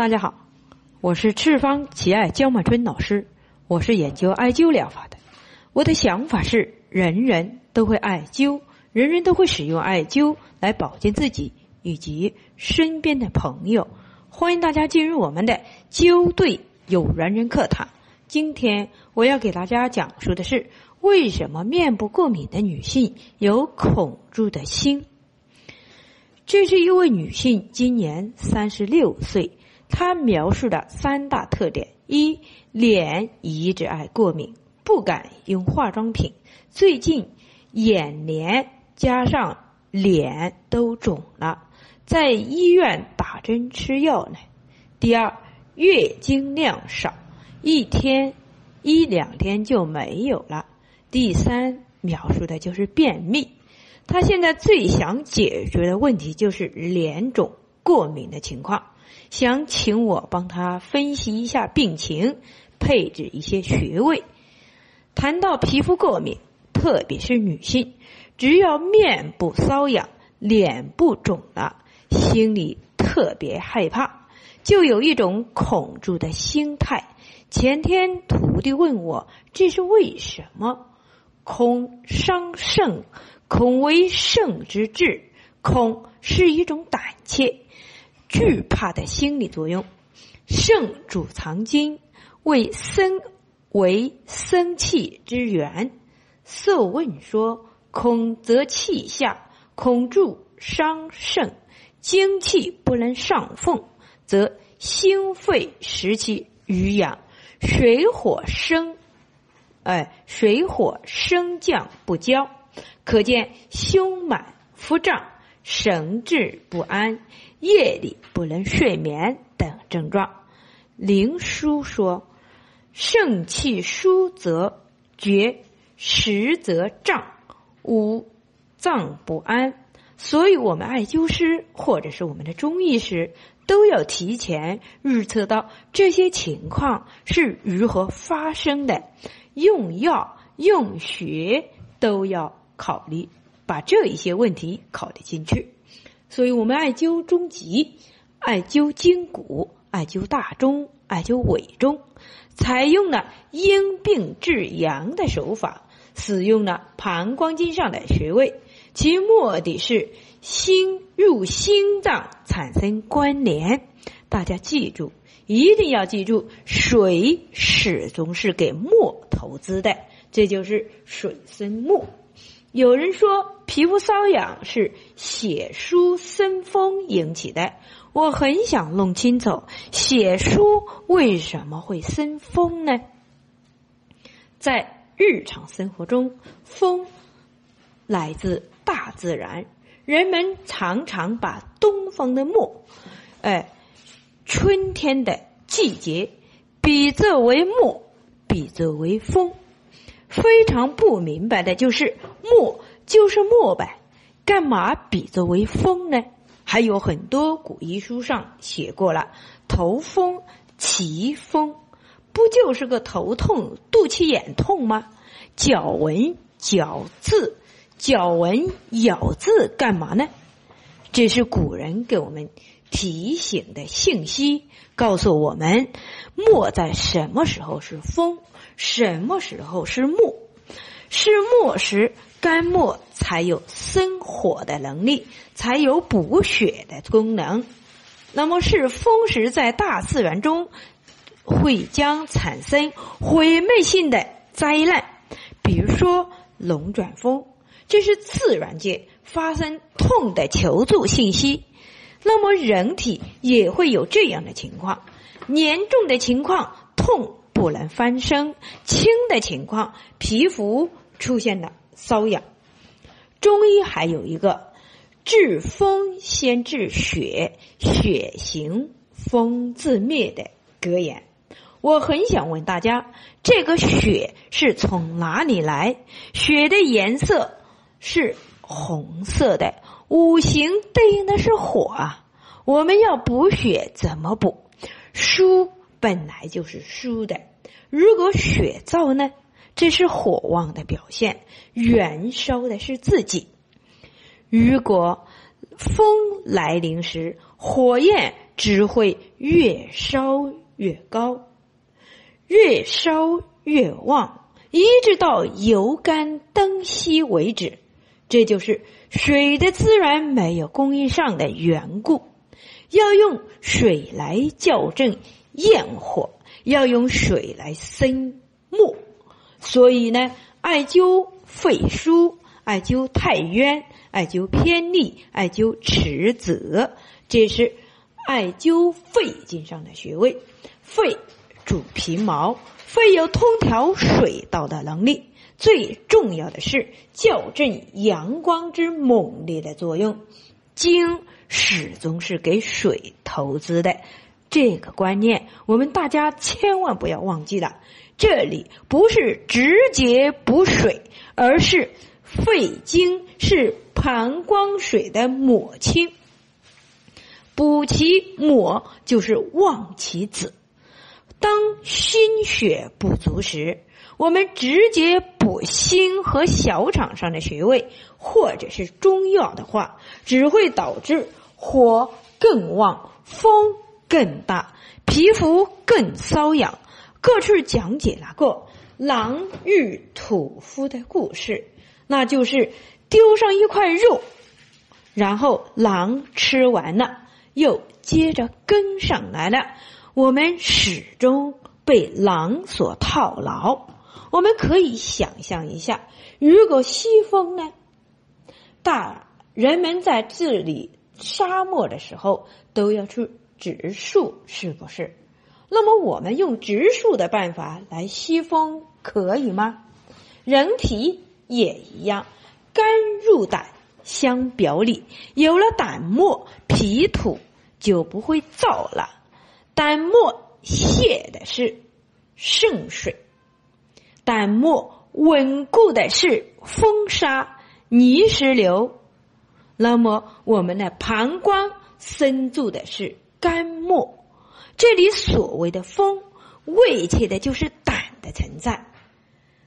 大家好，我是赤方奇爱焦满春老师，我是研究艾灸疗法的。我的想法是，人人都会艾灸，人人都会使用艾灸来保健自己以及身边的朋友。欢迎大家进入我们的灸对有缘人课堂。今天我要给大家讲述的是，为什么面部过敏的女性有恐惧的心。这是一位女性，今年三十六岁。他描述的三大特点：一，脸一直爱过敏，不敢用化妆品，最近眼帘加上脸都肿了，在医院打针吃药呢。第二，月经量少，一天一两天就没有了。第三，描述的就是便秘。他现在最想解决的问题就是脸肿、过敏的情况。想请我帮他分析一下病情，配置一些穴位。谈到皮肤过敏，特别是女性，只要面部瘙痒、脸部肿了，心里特别害怕，就有一种恐惧的心态。前天徒弟问我这是为什么？恐伤肾，恐为肾之志，恐是一种胆怯。惧怕的心理作用，肾主藏精，为生为生气之源。受问说：恐则气下，恐助伤肾，精气不能上奉，则心肺时其余养，水火生，哎，水火升降不交，可见胸满腹胀。神志不安、夜里不能睡眠等症状。灵枢说：“肾气疏则绝，实则胀，五脏不安。”所以，我们艾灸师或者是我们的中医师都要提前预测到这些情况是如何发生的，用药、用穴都要考虑。把这一些问题考虑进去，所以我们艾灸中极、艾灸筋骨、艾灸大中、艾灸尾中，采用了因病治阳的手法，使用了膀胱经上的穴位，其目的是心入心脏产生关联。大家记住，一定要记住，水始终是给木投资的，这就是水生木。有人说皮肤瘙痒是血疏生风引起的，我很想弄清楚血疏为什么会生风呢？在日常生活中，风来自大自然，人们常常把东方的木，哎，春天的季节比作为木，比作为风。非常不明白的就是木就是木呗，干嘛比作为风呢？还有很多古医书上写过了，头风、奇风，不就是个头痛、肚脐眼痛吗？脚纹、脚字、脚纹、咬字干嘛呢？这是古人给我们提醒的信息，告诉我们木在什么时候是风。什么时候是木？是木时，肝木才有生火的能力，才有补血的功能。那么是风时，在大自然中会将产生毁灭性的灾难，比如说龙卷风，这是自然界发生痛的求助信息。那么人体也会有这样的情况，严重的情况痛。不能翻身，轻的情况，皮肤出现了瘙痒。中医还有一个治风先治血，血行风自灭的格言。我很想问大家，这个血是从哪里来？血的颜色是红色的，五行对应的是火啊。我们要补血怎么补？疏。本来就是疏的，如果血燥呢？这是火旺的表现，燃烧的是自己。如果风来临时，火焰只会越烧越高，越烧越旺，一直到油干灯熄为止。这就是水的资源没有供应上的缘故。要用水来校正焰火，要用水来生木。所以呢，艾灸肺腧，艾灸太渊，艾灸偏历，艾灸池泽，这是艾灸肺经上的穴位。肺主皮毛，肺有通调水道的能力。最重要的是校正阳光之猛烈的作用。经始终是给水投资的，这个观念我们大家千万不要忘记了。这里不是直接补水，而是肺经是膀胱水的母亲，补其母就是旺其子。当心血不足时，我们直接补心和小肠上的穴位，或者是中药的话，只会导致火更旺、风更大、皮肤更瘙痒。各处讲解了个狼遇屠夫的故事，那就是丢上一块肉，然后狼吃完了，又接着跟上来了。我们始终被狼所套牢。我们可以想象一下，如果西风呢？大人们在治理沙漠的时候都要去植树，是不是？那么我们用植树的办法来吸风，可以吗？人体也一样，肝入胆，相表里。有了胆沫，脾土就不会燥了。胆沫泄的是肾水，胆沫稳固的是风沙泥石流。那么我们的膀胱深住的是肝末。这里所谓的风，为切的就是胆的存在。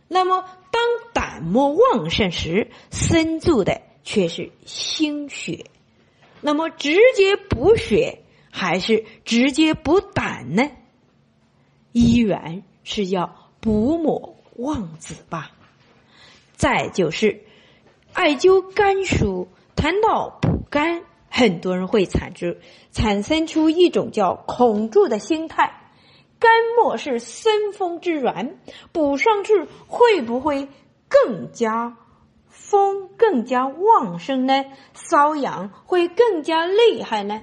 那么，当胆末旺盛时，生住的却是心血。那么，直接补血还是直接补胆呢？依然是要补抹旺子吧。再就是，艾灸肝腧，谈到补肝。很多人会产生产生出一种叫恐惧的心态，肝末是生风之源，补上去会不会更加风更加旺盛呢？瘙痒会更加厉害呢？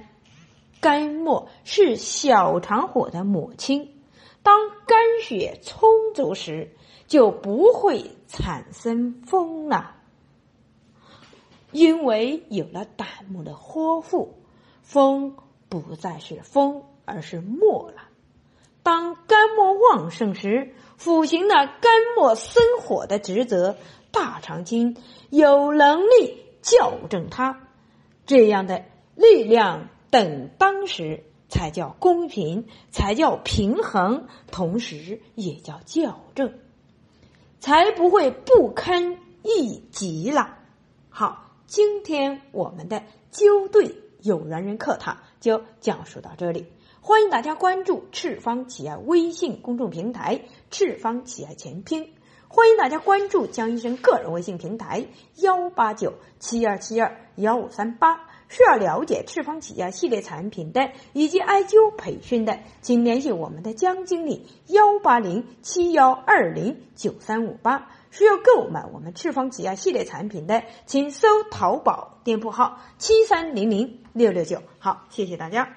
肝末是小肠火的母亲，当肝血充足时，就不会产生风了。因为有了胆木的呵护，风不再是风，而是沫了。当肝木旺盛时，ful 行了肝木生火的职责，大肠经有能力校正它。这样的力量等当时才叫公平，才叫平衡，同时也叫校正，才不会不堪一击了。好。今天我们的灸对有缘人课堂就讲述到这里，欢迎大家关注赤方企业微信公众平台“赤方企业全拼”，欢迎大家关注江医生个人微信平台幺八九七二七二幺五三八。需要了解赤方企业系列产品的以及艾灸培训的，请联系我们的江经理幺八零七幺二零九三五八。需要购买我们赤方企业系列产品的，请搜淘宝店铺号七三零零六六九。好，谢谢大家。